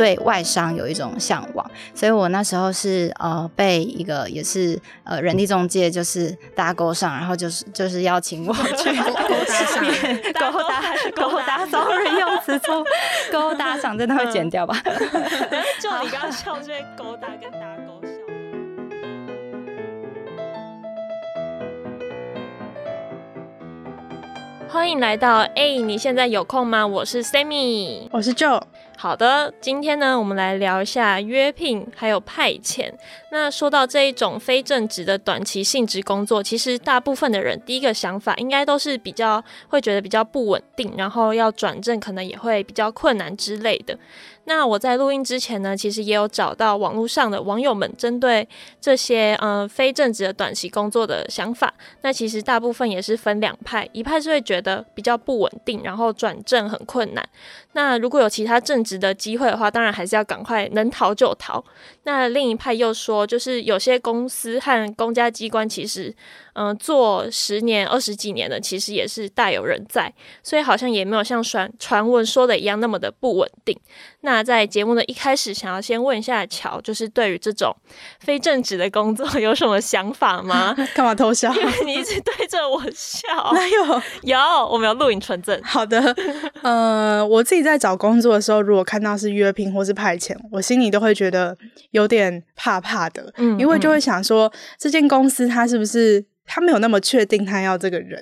对外商有一种向往，所以我那时候是呃被一个也是呃人力中介就是搭勾上，然后就是就是邀请我去 勾搭上，勾搭勾搭，sorry 用词错，勾搭上真的会剪掉吧？就你刚刚笑这些勾搭跟搭勾笑。欢迎来到哎、欸，你现在有空吗？我是 Sammy，我是 Joe。好的，今天呢，我们来聊一下约聘还有派遣。那说到这一种非正职的短期性质工作，其实大部分的人第一个想法应该都是比较会觉得比较不稳定，然后要转正可能也会比较困难之类的。那我在录音之前呢，其实也有找到网络上的网友们针对这些嗯非正职的短期工作的想法。那其实大部分也是分两派，一派是会觉得比较不稳定，然后转正很困难。那如果有其他正职的机会的话，当然还是要赶快能逃就逃。那另一派又说，就是有些公司和公家机关其实。嗯、呃，做十年、二十几年的，其实也是大有人在，所以好像也没有像传传闻说的一样那么的不稳定。那在节目的一开始，想要先问一下乔，就是对于这种非正职的工作 有什么想法吗？干嘛偷笑？因为你一直对着我笑。哪有？有，我们有录影存证。好的，呃，我自己在找工作的时候，如果看到是约聘或是派遣，我心里都会觉得有点怕怕的，嗯，因为就会想说，这间公司它是不是？他没有那么确定他要这个人，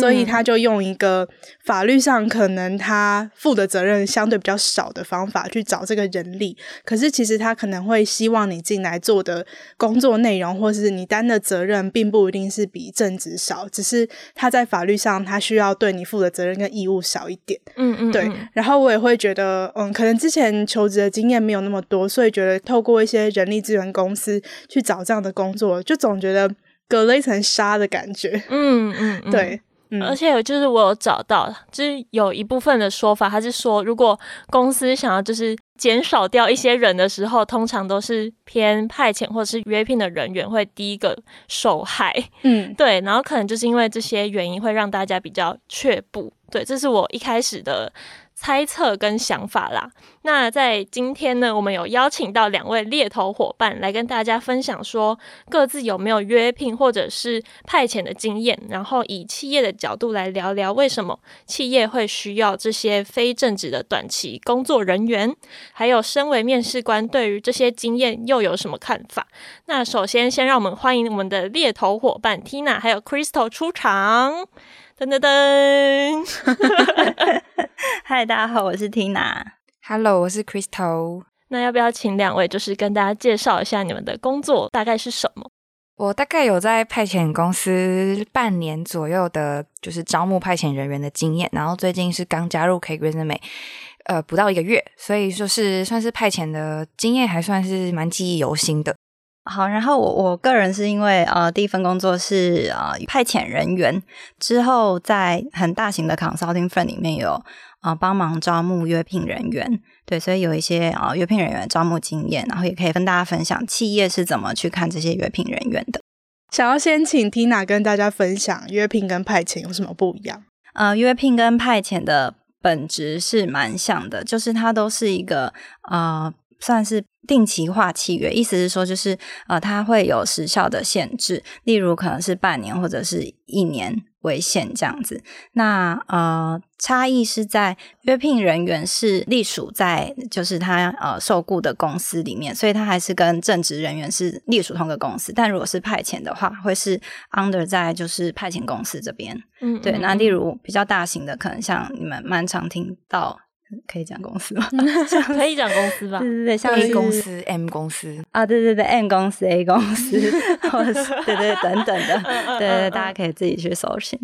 所以他就用一个法律上可能他负的责任相对比较少的方法去找这个人力。可是其实他可能会希望你进来做的工作内容，或是你担的责任，并不一定是比正职少，只是他在法律上他需要对你负的责任跟义务少一点。嗯嗯，对。然后我也会觉得，嗯，可能之前求职的经验没有那么多，所以觉得透过一些人力资源公司去找这样的工作，就总觉得。隔了一层纱的感觉，嗯嗯，嗯。对，嗯、而且就是我有找到，就是有一部分的说法，他是说，如果公司想要就是减少掉一些人的时候，通常都是偏派遣或者是约聘的人员会第一个受害，嗯，对，然后可能就是因为这些原因会让大家比较却步，对，这是我一开始的。猜测跟想法啦。那在今天呢，我们有邀请到两位猎头伙伴来跟大家分享，说各自有没有约聘或者是派遣的经验，然后以企业的角度来聊聊为什么企业会需要这些非正职的短期工作人员，还有身为面试官对于这些经验又有什么看法。那首先，先让我们欢迎我们的猎头伙伴 Tina 还有 Crystal 出场。噔噔噔！嗨，大家好，我是 Tina。Hello，我是 Crystal。那要不要请两位就是跟大家介绍一下你们的工作大概是什么？我大概有在派遣公司半年左右的，就是招募派遣人员的经验。然后最近是刚加入 CakeResume，呃，不到一个月，所以就是算是派遣的经验还算是蛮记忆犹新的。好，然后我我个人是因为呃，第一份工作是呃派遣人员，之后在很大型的 consulting firm 里面有呃帮忙招募约聘人员，对，所以有一些呃约聘人员招募经验，然后也可以跟大家分享企业是怎么去看这些约聘人员的。想要先请 Tina 跟大家分享约聘跟派遣有什么不一样？呃，约聘跟派遣的本质是蛮像的，就是它都是一个呃。算是定期化契约，意思是说，就是呃，它会有时效的限制，例如可能是半年或者是一年为限这样子。那呃，差异是在约聘人员是隶属在就是他呃受雇的公司里面，所以他还是跟正职人员是隶属同个公司。但如果是派遣的话，会是 under 在就是派遣公司这边。嗯，嗯，对。那例如比较大型的，可能像你们蛮常听到。可以讲公司吗？可以讲公司吧。对对对，像 A 公司、M 公司啊，对对对，M 公司、A 公司，或者是对对等等的，对对，大家可以自己去搜寻。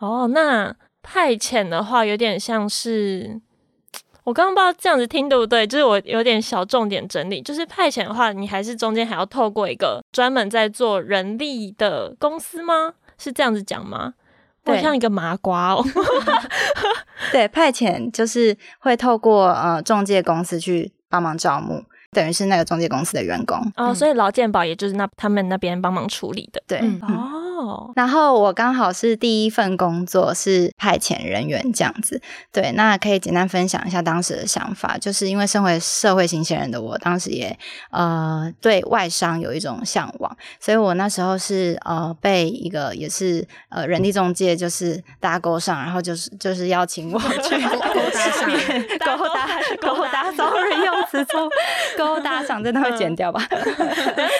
哦，那派遣的话，有点像是我刚刚不知道这样子听对不对？就是我有点小重点整理，就是派遣的话，你还是中间还要透过一个专门在做人力的公司吗？是这样子讲吗？对，像一个麻瓜哦。对，派遣就是会透过呃中介公司去帮忙招募，等于是那个中介公司的员工哦，所以劳健保也就是那他们那边帮忙处理的。对，嗯、哦。哦，然后我刚好是第一份工作是派遣人员这样子，对，那可以简单分享一下当时的想法，就是因为身为社会新鲜人的我，当时也呃对外商有一种向往，所以我那时候是呃被一个也是呃人力中介就是搭勾上，然后就是就是邀请我去勾搭上，勾搭勾搭，sorry 用词错，勾搭上真的会剪掉吧？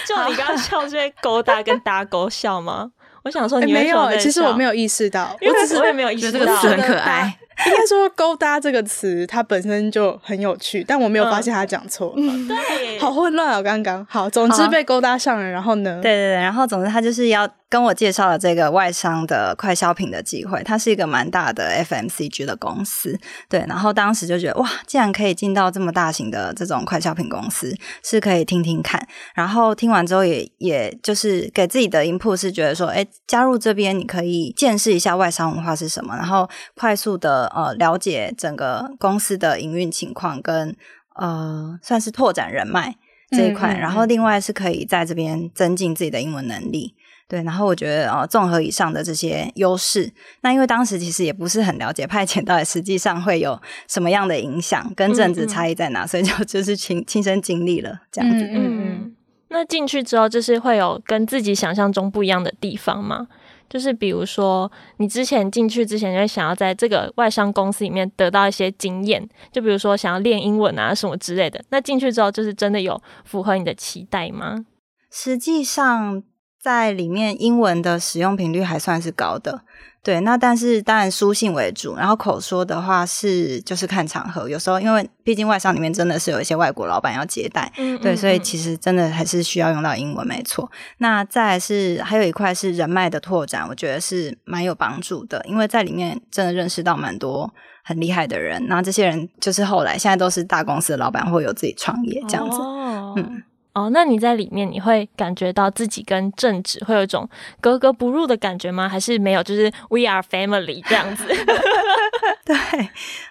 就你刚刚笑这些勾搭跟搭勾笑吗？我想说你没有，其实我没有意识到，我只是我也没有意识到这个词很可爱。应该说“勾搭”这个词它本身就很有趣，但我没有发现他讲错。嗯，对，好混乱哦，刚刚好，总之被勾搭上了，然后呢？对对对，然后总之他就是要。跟我介绍了这个外商的快消品的机会，它是一个蛮大的 FMCG 的公司，对。然后当时就觉得哇，竟然可以进到这么大型的这种快消品公司，是可以听听看。然后听完之后也，也也就是给自己的 input 是觉得说，哎，加入这边你可以见识一下外商文化是什么，然后快速的呃了解整个公司的营运情况跟呃算是拓展人脉这一块。嗯嗯嗯。然后另外是可以在这边增进自己的英文能力。对，然后我觉得呃，综合以上的这些优势，那因为当时其实也不是很了解派遣到底实际上会有什么样的影响，跟政治差异在哪，嗯嗯，所以就 就是亲亲身经历了这样子。嗯，嗯嗯。那进去之后，就是会有跟自己想象中不一样的地方吗？就是比如说，你之前进去之前就会想要在这个外商公司里面得到一些经验，就比如说想要练英文啊什么之类的。那进去之后，就是真的有符合你的期待吗？实际上。在里面，英文的使用频率还算是高的，对。那但是当然书信为主，然后口说的话是就是看场合。有时候因为毕竟外商里面真的是有一些外国老板要接待，嗯嗯嗯，对，所以其实真的还是需要用到英文，没错。那再来是还有一块是人脉的拓展，我觉得是蛮有帮助的，因为在里面真的认识到蛮多很厉害的人。那这些人就是后来现在都是大公司的老板，或有自己创业这样子，哦、嗯。哦，那你在里面你会感觉到自己跟正职会有一种格格不入的感觉吗？还是没有？就是 we are family 这样子。对，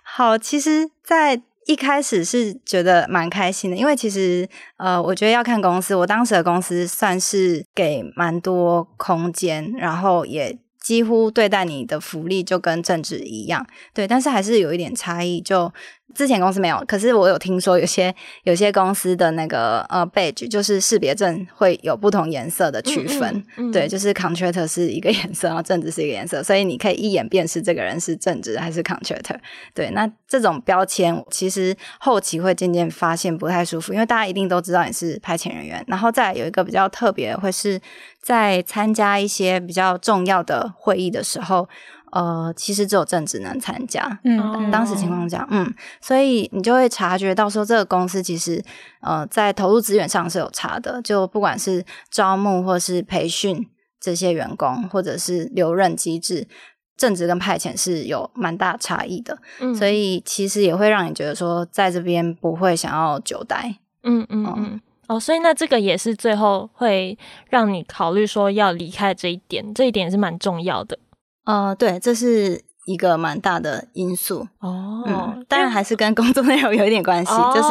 好，其实，在一开始是觉得蛮开心的，因为其实呃，我觉得要看公司，我当时的公司算是给蛮多空间，然后也几乎对待你的福利就跟正职一样，对，但是还是有一点差异就。之前公司没有，可是我有听说有些有些公司的那个呃 badge 就是识别证会有不同颜色的区分，嗯嗯嗯、对，就是 contractor 是一个 颜色，然后正职是一个颜色，所以你可以一眼辨识这个人是正职还是 contractor。对，那这种标签其实后期会渐渐发现不太舒服，因为大家一定都知道你是派遣人员，然后再有一个比较特别会是在参加一些比较重要的会议的时候。呃，其实只有正职能参加，嗯，当时情况这样，嗯，所以你就会察觉到说，这个公司其实呃，在投入资源上是有差的，就不管是招募或是培训这些员工，或者是留任机制，正职跟派遣是有蛮大差异的，嗯，所以其实也会让你觉得说，在这边不会想要久待，嗯嗯嗯，嗯哦，所以那这个也是最后会让你考虑说要离开这一点，这一点是蛮重要的。呃，对，这是一个蛮大的因素哦。嗯，当然还是跟工作内容有一点关系，哦、就是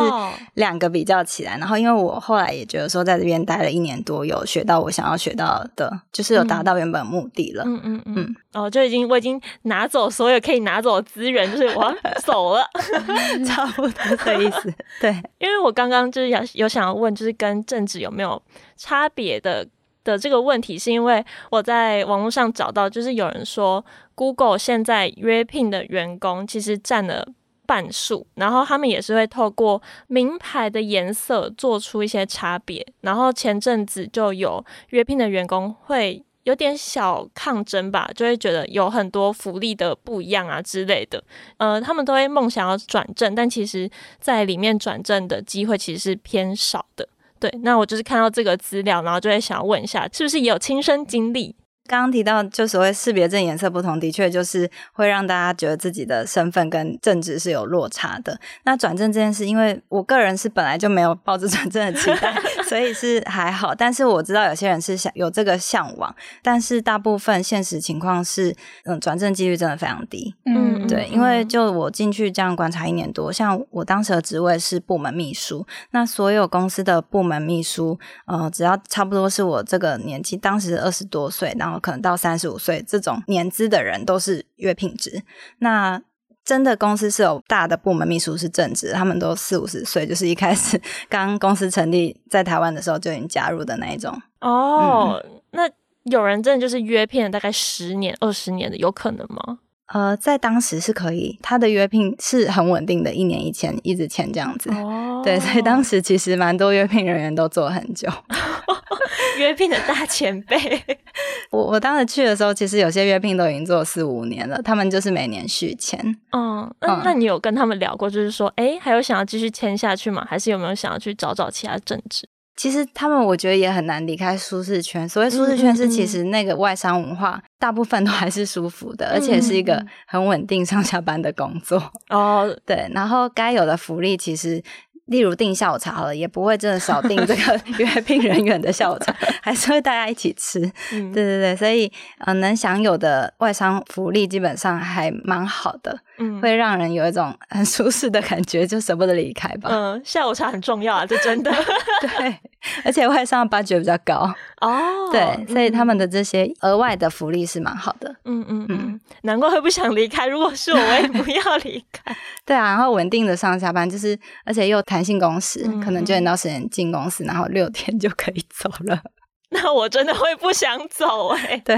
两个比较起来。然后，因为我后来也觉得说，在这边待了一年多，有学到我想要学到的，就是有达到原本目的了。嗯嗯嗯。嗯哦，就已经我已经拿走所有可以拿走的资源，就是我要走了，差不多的意思。对，因为我刚刚就是有有想要问，就是跟政治有没有差别的？的这个问题是因为我在网络上找到，就是有人说，Google 现在约聘的员工其实占了半数，然后他们也是会透过名牌的颜色做出一些差别。然后前阵子就有约聘的员工会有点小抗争吧，就会觉得有很多福利的不一样啊之类的。呃，他们都会梦想要转正，但其实在里面转正的机会其实是偏少的。对，那我就是看到这个资料，然后就会想要问一下，是不是也有亲身经历？刚刚提到，就所谓识别证颜色不同，的确就是会让大家觉得自己的身份跟正职是有落差的。那转正这件事，因为我个人是本来就没有抱着转正的期待，所以是还好。但是我知道有些人是想有这个向往，但是大部分现实情况是，嗯，转正几率真的非常低。嗯，对，因为就我进去这样观察一年多，像我当时的职位是部门秘书，那所有公司的部门秘书，呃，只要差不多是我这个年纪，当时二十多岁，然后可能到三十五岁这种年资的人，都是月聘制。那真的公司是有大的部门秘书是正职，他们都四五十岁，就是一开始 刚公司成立在台湾的时候就已经加入的那一种。哦，嗯、那有人真的就是约骗了大概十年、二十年的，有可能吗？呃，在当时是可以，他的约聘是很稳定的，一年一签，一直签这样子。哦，对，所以当时其实蛮多约聘人员都做很久。约聘的大前辈，我我当时去的时候，其实有些约聘都已经做四五年了，他们就是每年续签。嗯，那那你有跟他们聊过，就是说，哎，还有想要继续签下去吗？还是有没有想要去找找其他正职？其实他们我觉得也很难离开舒适圈。所谓舒适圈，是其实那个外商文化大部分都还是舒服的，而且是一个很稳定上下班的工作。哦，对，然后该有的福利其实。例如订下午茶好了，也不会真的少订这个 约聘人员的下午茶，还是会大家一起吃。嗯、对对对，所以呃，能享有的外商福利基本上还蛮好的，嗯，会让人有一种很舒适的感觉，就舍不得离开吧。嗯，下午茶很重要啊，这真的。对，而且外商的 budget 比较高哦，对，所以他们的这些额外的福利是蛮好的。嗯嗯嗯，难怪会不想离开。如果是我，我也不要离开。对啊，然后稳定的上下班，就是而且又谈。弹性工时，可能九点到十点进公司，然后六天就可以走了。那我真的会不想走哎、欸。对，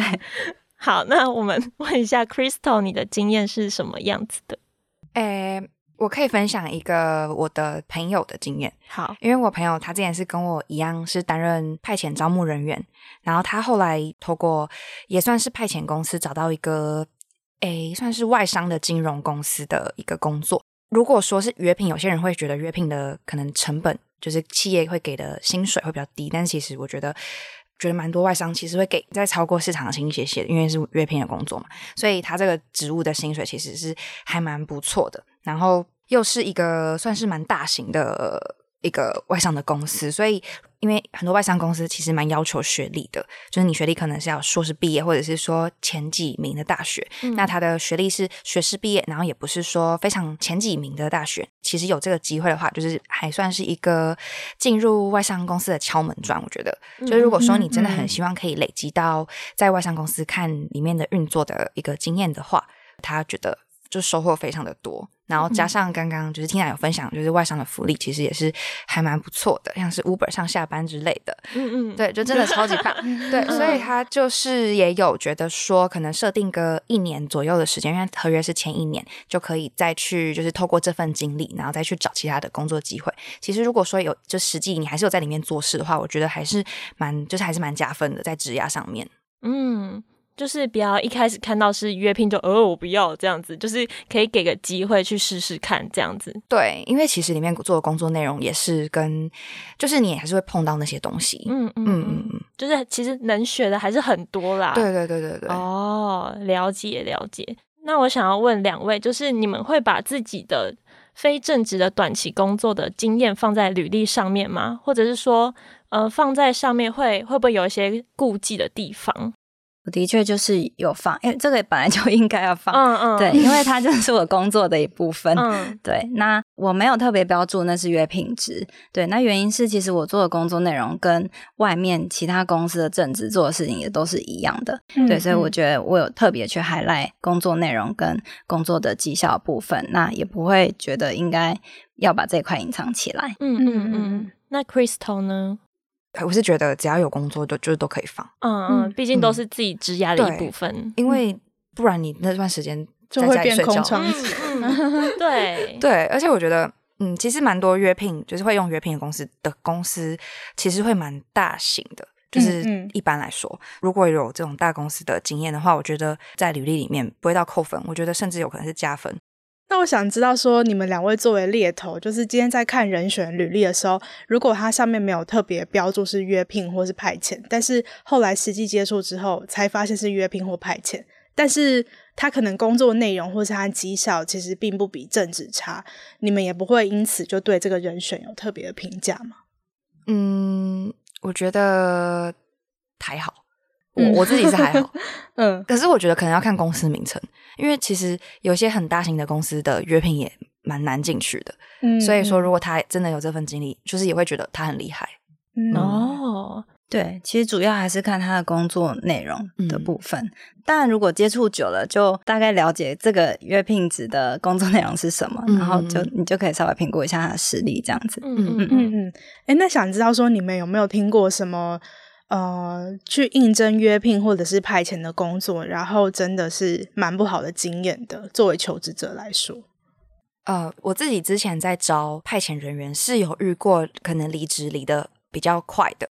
好，那我们 问一下 Crystal，你的经验是什么样子的？诶、欸，我可以分享一个我的朋友的经验。好，因为我朋友他之前是跟我一样是担任派遣招募人员，然后他后来透过也算是派遣公司找到一个诶、欸，算是外商的金融公司的一个工作。如果说是约聘，有些人会觉得约聘的可能成本就是企业会给的薪水会比较低，但其实我觉得觉得蛮多外商其实会给再超过市场的薪水些，因为是月聘的工作嘛，所以他这个职务的薪水其实是还蛮不错的，然后又是一个算是蛮大型的一个外商的公司，所以。因为很多外商公司其实蛮要求学历的，就是你学历可能是要硕士毕业，或者是说前几名的大学。嗯、那他的学历是学士毕业，然后也不是说非常前几名的大学。其实有这个机会的话，就是还算是一个进入外商公司的敲门砖。我觉得，就是如果说你真的很希望可以累积到在外商公司看里面的运作的一个经验的话，他觉得就收获非常的多。然后加上刚刚就是 Tina 有分享，就是外商的福利其实也是还蛮不错的，像是 Uber 上下班之类的。嗯嗯，对，就真的超级棒。对，所以他就是也有觉得说，可能设定个一年左右的时间，因为合约是签一年，就可以再去就是透过这份经历，然后再去找其他的工作机会。其实如果说有就实际你还是有在里面做事的话，我觉得还是蛮就是还是蛮加分的，在职涯上面。嗯。就是不要一开始看到是约聘就哦，我不要这样子，就是可以给个机会去试试看这样子。对，因为其实里面做的工作内容也是跟，就是你还是会碰到那些东西。嗯嗯嗯嗯，就是其实能学的还是很多啦。对对对对对。哦，了解了解。那我想要问两位，就是你们会把自己的非正职的短期工作的经验放在履历上面吗？或者是说，呃，放在上面会会不会有一些顾忌的地方？的确就是有放，因为这个本来就应该要放，嗯嗯，对，因为它就是我工作的一部分，嗯，对。那我没有特别标注那是约聘制，对。那原因是其实我做的工作内容跟外面其他公司的正职做的事情也都是一样的，嗯、对。所以我觉得我有特别去 highlight 工作内容跟工作的绩效部分，那也不会觉得应该要把这块隐藏起来。嗯嗯嗯。那 Crystal 呢？我是觉得只要有工作，就就是都可以放。嗯嗯，毕竟都是自己职涯的一部分。嗯、因为不然你那段时间在家里睡觉，就会变空窗期。对对，而且我觉得，嗯，其实蛮多约聘，就是会用约聘的公司的公司，其实会蛮大型的。就是一般来说，嗯嗯、如果有这种大公司的经验的话，我觉得在履历里面不会到扣分，我觉得甚至有可能是加分。那我想知道，说你们两位作为猎头，就是今天在看人选履历的时候，如果他上面没有特别标注是约聘或是派遣，但是后来实际接触之后才发现是约聘或派遣，但是他可能工作内容或是他绩效其实并不比正职差，你们也不会因此就对这个人选有特别的评价吗？嗯，我觉得还好，我、嗯、我自己是还好，嗯，可是我觉得可能要看公司名称，因为其实有些很大型的公司的约聘也蛮难进去的，嗯，所以说如果他真的有这份经历，就是也会觉得他很厉害，嗯，哦。对，其实主要还是看他的工作内容的部分。嗯、但如果接触久了，就大概了解这个约聘职的工作内容是什么，嗯、然后就你就可以稍微评估一下他的实力，这样子。嗯嗯嗯嗯。哎，那想知道说你们有没有听过什么呃，去应征约聘或者是派遣的工作，然后真的是蛮不好的经验的？作为求职者来说，呃，我自己之前在招派遣人员是有遇过，可能离职离得比较快的。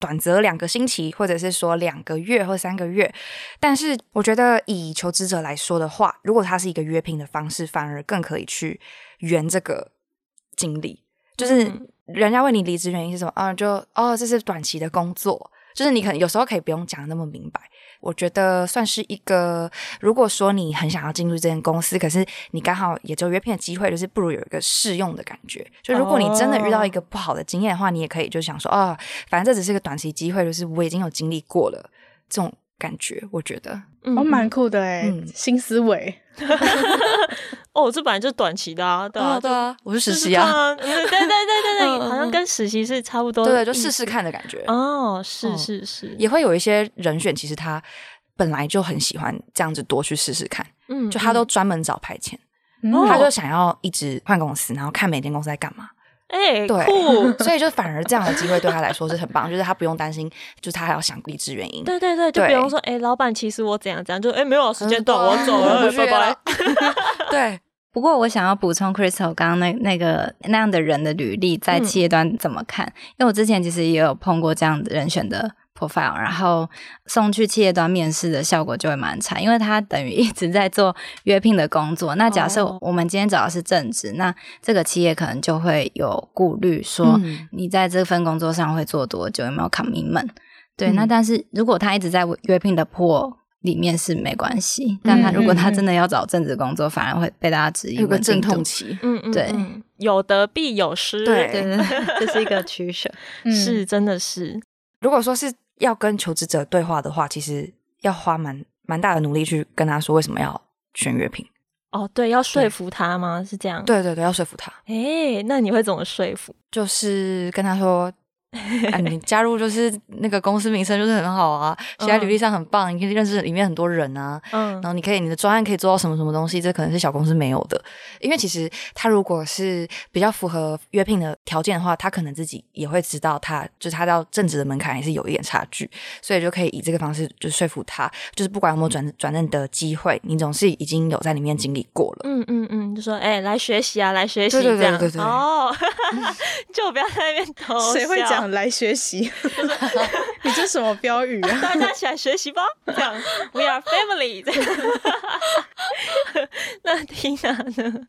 短则两个星期，或者是说两个月或三个月，但是我觉得以求职者来说的话，如果他是一个约聘的方式，反而更可以去圆这个经历。就是人家问你离职原因是什么，啊，就哦，这是短期的工作。就是你可能有时候可以不用讲那么明白，我觉得算是一个。如果说你很想要进入这间公司，可是你刚好也就约聘的机会，就是不如有一个试用的感觉。就如果你真的遇到一个不好的经验的话，你也可以就想说，哦，反正这只是一个短期机会，就是我已经有经历过了这种感觉。我觉得，哦，蛮酷的哎，嗯、新思维。哦，这本来就是短期的啊，对啊，对啊，我是实习啊，对对对对对对，好像跟实习是差不多，对，就试试看的感觉。哦，是是是，也会有一些人选，其实他本来就很喜欢这样子多去试试看，嗯，就他都专门找派遣，他就想要一直换公司，然后看每间公司在干嘛。哎，对，酷，所以就反而这样的机会对他来说是很棒，就是他不用担心，就是他还要想离职原因。对对对，就比方说，哎，老板其实我怎样怎样，就哎没有时间到，我走了，拜拜。对。不过我想要补充 Crystal 刚刚那那个那样的人的履历在企业端怎么看？嗯、因为我之前其实也有碰过这样的人选的 profile，然后送去企业端面试的效果就会蛮差，因为他等于 一直在做约聘的工作。那假设我们今天找的是正职，哦、那这个企业可能就会有顾虑，说你在这份工作上会做多久，有没有 commitment？对，嗯、那但是如果他一直在约聘的破。里面是没关系，但他如果他真的要找正职工作，嗯、反而会被大家质疑。有个阵痛期，嗯嗯，对，有得必有失，对对对，这是一个取舍，嗯、是真的是。如果说是要跟求职者对话的话，其实要花蛮蛮大的努力去跟他说为什么要选乐评。哦，对，要说服他吗？是这样？对对对，要说服他。哎，那你会怎么说服？就是跟他说。哎，你 加入就是那个公司名声就是很好啊，写在履历上很棒，你可以认识里面很多人啊。嗯，然后你可以你的专案可以做到什么什么东西，这可能是小公司没有的。因为其实他如果是比较符合约聘的条件的话，他可能自己也会知道他，他就是他到正职的门槛也是有一点差距，所以就可以以这个方式就说服他，就是不管有没有转转正的机会，你总是已经有在里面经历过了。嗯嗯嗯，就说哎，来学习啊，来学习这样。对对对对对。哦，就不要在那边偷笑。谁会讲？来学习，你这什么标语啊？大家起来学习吧，这样 We are family。那 Tina 呢？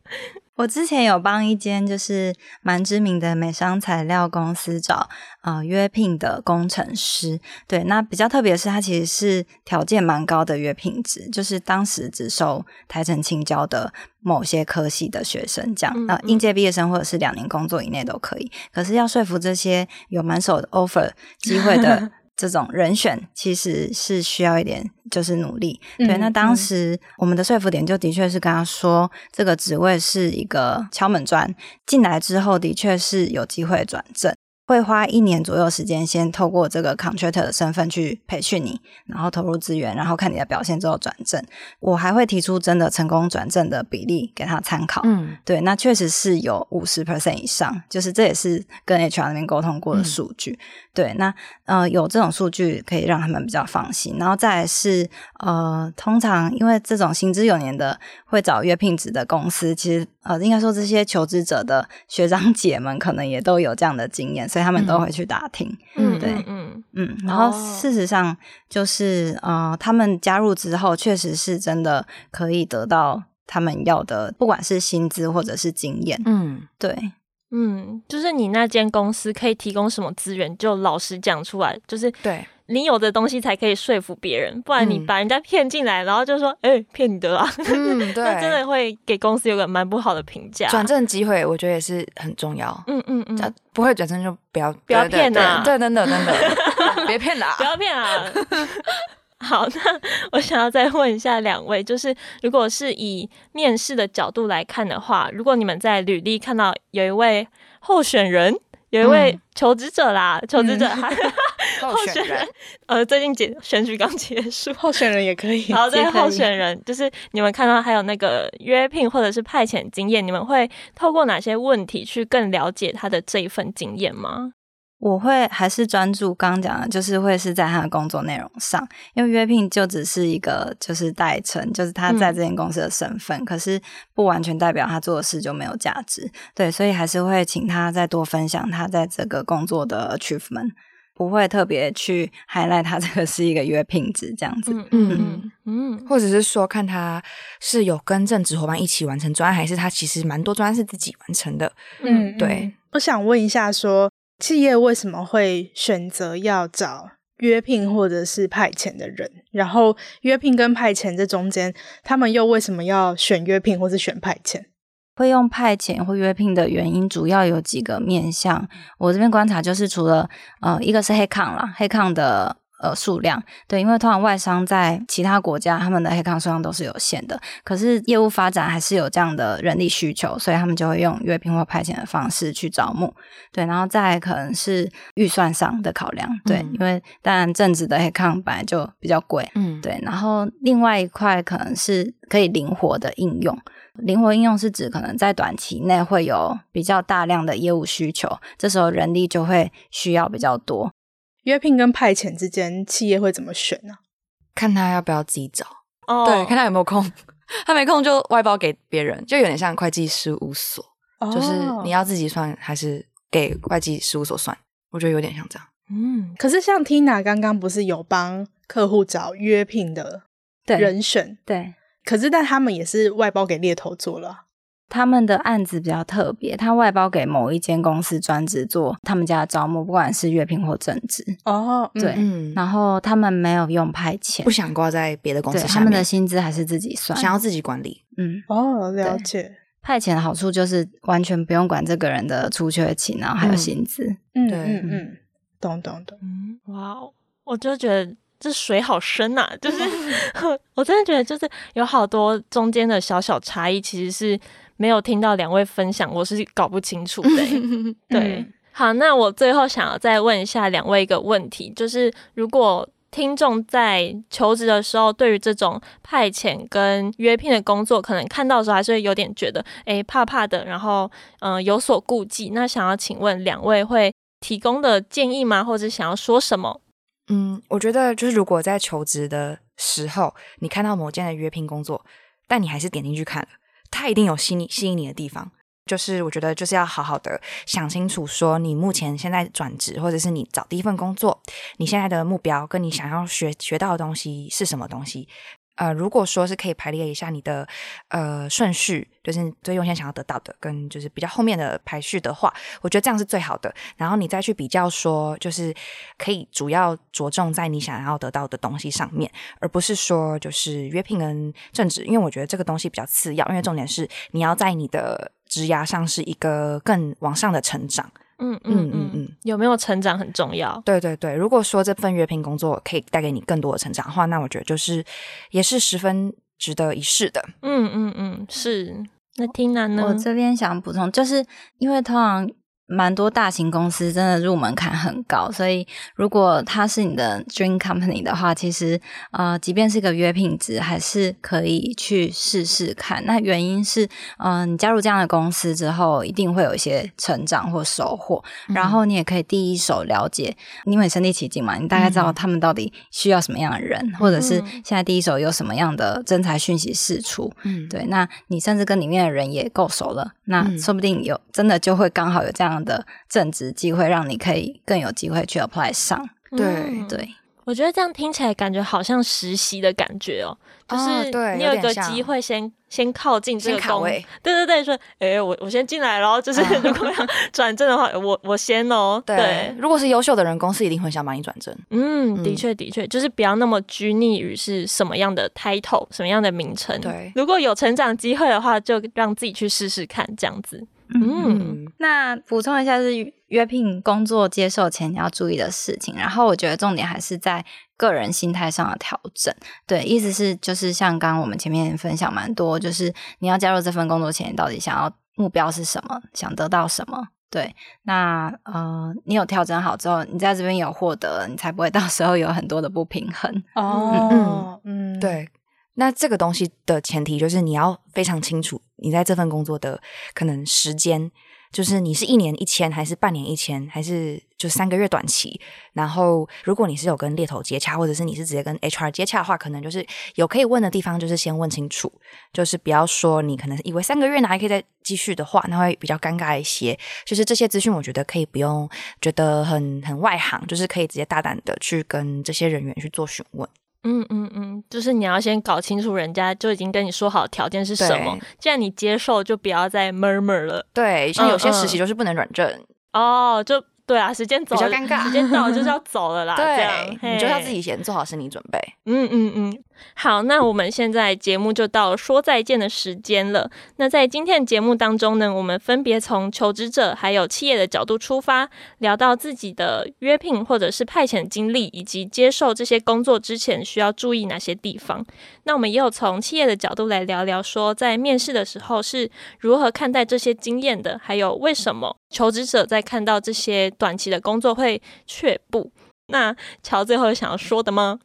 我之前有帮一间就是蛮知名的美商材料公司找呃约聘的工程师，对，那比较特别的是，他其实是条件蛮高的约聘制，就是当时只收台城青交的某些科系的学生，这样，嗯嗯、呃，应届毕业生或者是两年工作以内都可以。可是要说服这些有满手的 offer 机会的。这种人选其实是需要一点就是努力，对。嗯、那当时我们的说服点就的确是跟他说，这个职位是一个敲门砖，进来之后的确是有机会转正。会花一年左右时间，先透过这个 contractor 的身份去培训你，然后投入资源，然后看你的表现之后转正。我还会提出真的成功转正的比例给他参考。嗯，对，那确实是有五十 percent 以上，就是这也是跟 HR 那边沟通过的数据。嗯、对，那呃有这种数据可以让他们比较放心。然后再来是呃，通常因为这种行之有年的会找约聘职的公司，其实呃应该说这些求职者的学长姐们可能也都有这样的经验，所以。他们都会去打听，嗯，对，嗯嗯，嗯，然后事实上就是，呃，他们加入之后，确实是真的可以得到他们要的，不管是薪资或者是经验，嗯，对，嗯，就是你那间公司可以提供什么资源，就老实讲出来，就是对。你有的东西才可以说服别人，不然你把人家骗进来，嗯、然后就说：“哎、欸，骗你的啊！”嗯，对，那真的会给公司有个蛮不好的评价。转正机会，我觉得也是很重要。嗯嗯嗯，不会转正就不要不要骗啊！对，真的真的，别骗了，不要骗啊！好，那我想要再问一下两位，就是如果是以面试的角度来看的话，如果你们在履历看到有一位候选人，有一位求职者啦，嗯、求职者还。嗯候选人，呃，最近结选举刚结束，候选人也可以。好，对，候选人就是你们看到还有那个约聘或者是派遣经验，你们会透过哪些问题去更了解他的这一份经验吗？我会还是专注刚刚讲的，就是会是在他的工作内容上，因为约聘就只是一个就是代称，就是他在这间公司的身份，嗯、可是不完全代表他做的事就没有价值。对，所以还是会请他再多分享他在这个工作的 achievement。不会特别去 highlight 他这个是一个约聘制这样子，嗯嗯嗯，或者是说看他是有跟正职伙伴一起完成专案，还是他其实蛮多专案是自己完成的。嗯，对。我想问一下说，说企业为什么会选择要找约聘或者是派遣的人？然后约聘跟派遣这中间，他们又为什么要选约聘或是选派遣？会用派遣或约聘的原因，主要有几个面向。我这边观察就是，除了呃，一个是黑抗啦黑抗的呃数量，对，因为通常外商在其他国家，他们的 headcount 数量都是有限的，可是业务发展还是有这样的人力需求，所以他们就会用约聘或派遣的方式去招募。对，然后再可能是预算上的考量，对，嗯、因为当然正职的 headcount 本来就比较贵，嗯，对，然后另外一块可能是可以灵活的应用。灵活应用是指可能在短期内会有比较大量的业务需求，这时候人力就会需要比较多。约聘跟派遣之间，企业会怎么选呢？看他要不要自己找，oh. 对，看他有没有空。他没空就外包给别人，就有点像会计事务所，oh. 就是你要自己算还是给会计事务所算？我觉得有点像这样。嗯，可是像 Tina 刚刚不是有帮客户找约聘的人选？对。对可是，但他们也是外包给猎头做了。他们的案子比较特别，他外包给某一间公司专职做他们家的招募，不管是月聘或正职。哦，对，嗯、然后他们没有用派遣，不想挂在别的公司下面。他们的薪资还是自己算，想要自己管理。嗯，哦，了解。派遣的好处就是完全不用管这个人的出缺勤，然后还有薪资。嗯，对，嗯嗯，懂懂懂。嗯，哇，我就觉得。这水好深呐、啊，就是 我真的觉得，就是有好多中间的小小差异，其实是没有听到两位分享，我是搞不清楚的。对，嗯、好，那我最后想要再问一下两位一个问题，就是如果听众在求职的时候，对于这种派遣跟约聘的工作，可能看到的时候还是会有点觉得，诶，怕怕的，然后嗯、呃，有所顾忌。那想要请问两位会提供的建议吗？或者想要说什么？嗯，我觉得就是如果在求职的时候，你看到某件的约聘工作，但你还是点进去看了，他一定有吸引吸引你的地方。就是我觉得就是要好好的想清楚，说你目前现在转职，或者是你找第一份工作，你现在的目标跟你想要学学到的东西是什么东西。呃，如果说是可以排列一下你的呃顺序，就是最优先想要得到的，跟就是比较后面的排序的话，我觉得这样是最好的。然后你再去比较说，就是可以主要着重在你想要得到的东西上面，而不是说就是约聘跟正职，因为我觉得这个东西比较次要，因为重点是你要在你的职涯上是一个更往上的成长。嗯嗯嗯嗯，有没有成长很重要。对对对，如果说这份约聘工作可以带给你更多的成长的话，那我觉得就是也是十分值得一试的。嗯嗯嗯，是。那 Tina 呢？我这边想补充，就是因为通常。蛮多大型公司真的入门槛很高，所以如果它是你的 dream company 的话，其实呃，即便是个约聘制，还是可以去试试看。那原因是，嗯、呃，你加入这样的公司之后，一定会有一些成长或收获，嗯、然后你也可以第一手了解，因为身临其境嘛，你大概知道他们到底需要什么样的人，嗯、或者是现在第一手有什么样的真才讯息释出。嗯，对，那你甚至跟里面的人也够熟了，那说不定有真的就会刚好有这样的。的正职机会让你可以更有机会去 apply 上，对对，我觉得这样听起来感觉好像实习的感觉哦，就是你有一个机会先先靠近这个岗位，对对对，说，哎，我我先进来咯，就是 如果要转正的话，我我先哦。对，如果是优秀的人，公司一定会想把你转正。嗯，的确的确，就是不要那么拘泥于是什么样的 title，什么样的名称。对，如果有成长机会的话，就让自己去试试看，这样子。嗯，那补充一下是约聘工作接受前你要注意的事情，然后我觉得重点还是在个人心态上的调整。对，意思是就是像刚刚我们前面分享蛮多，就是你要加入这份工作前，你到底想要目标是什么，想得到什么？对，那呃，你有调整好之后，你在这边有获得，你才不会到时候有很多的不平衡。哦，嗯，嗯对。那这个东西的前提就是你要非常清楚，你在这份工作的可能时间，就是你是一年一签，还是半年一签，还是就三个月短期。然后，如果你是有跟猎头接洽，或者是你是直接跟 HR 接洽的话，可能就是有可以问的地方，就是先问清楚，就是不要说你可能以为三个月呢还可以再继续的话，那会比较尴尬一些。就是这些资讯，我觉得可以不用觉得很很外行，就是可以直接大胆的去跟这些人员去做询问。嗯嗯嗯，就是你要先搞清楚人家就已经跟你说好条件是什么，既然你接受，就不要再 murmur 了。对，像有些实习就是不能转正、嗯嗯、哦，就。对啊，时间走了，比较尴尬。时间到了就是要 走了啦。对，你就要自己先做好心理准备。嗯嗯嗯，好，那我们现在节目就到说再见的时间了。那在今天的节目当中呢，我们分别从求职者还有企业的角度出发，聊到自己的约聘或者是派遣经历，以及接受这些工作之前需要注意哪些地方。那我们也有从企业的角度来聊聊，说在面试的时候是如何看待这些经验的，还有为什么求职者在看到这些。短期的工作会却步。那乔最后想要说的吗？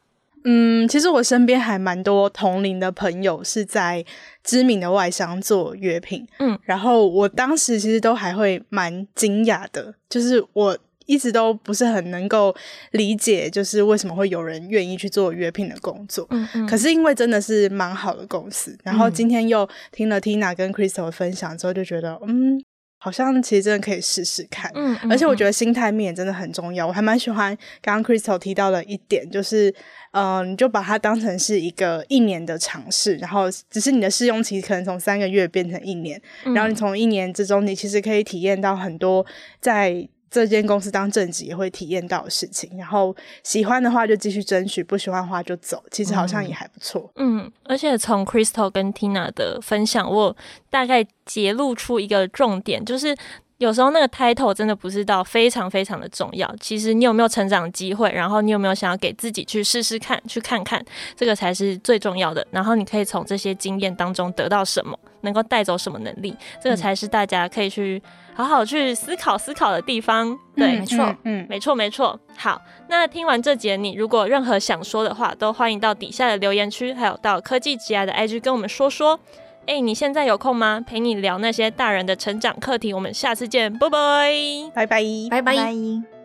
嗯，其实我身边还蛮多同龄的朋友是在知名的外商做约聘，嗯，然后我当时其实都还会蛮惊讶的，就是我一直都不是很能够理解，就是为什么会有人愿意去做约聘的工作，嗯嗯，可是因为真的是蛮好的公司，然后今天又听了 Tina 跟 Crystal 分享之后，就觉得嗯。好像其实真的可以试试看，嗯，嗯，嗯，而且我觉得心态面真的很重要。我还蛮喜欢刚刚 Crystal 提到的一点，就是，嗯、呃，你就把它当成是一个一年的尝试，然后只是你的试用期可能从三个月变成一年，嗯、然后你从一年之中，你其实可以体验到很多在。这间公司当正职也会体验到的事情，然后喜欢的话就继续争取，不喜欢的话就走。其实好像也还不错。嗯，而且从 Crystal 跟 Tina 的分享，我大概揭露出一个重点，就是有时候那个 title 真的不是到非常非常的重要。其实你有没有成长机会，然后你有没有想要给自己去试试看，去看看，这个才是最重要的。然后你可以从这些经验当中得到什么，能够带走什么能力，这个才是大家可以去。好好去思考思考的地方，对，没错，嗯，没错，没错。好，那听完这节，你如果任何想说的话，都欢迎到底下的留言区，还有到科技职涯的 IG 跟我们说说。哎，你现在有空吗？陪你聊那些大人的成长课题。我们下次见，拜拜，拜拜，拜拜。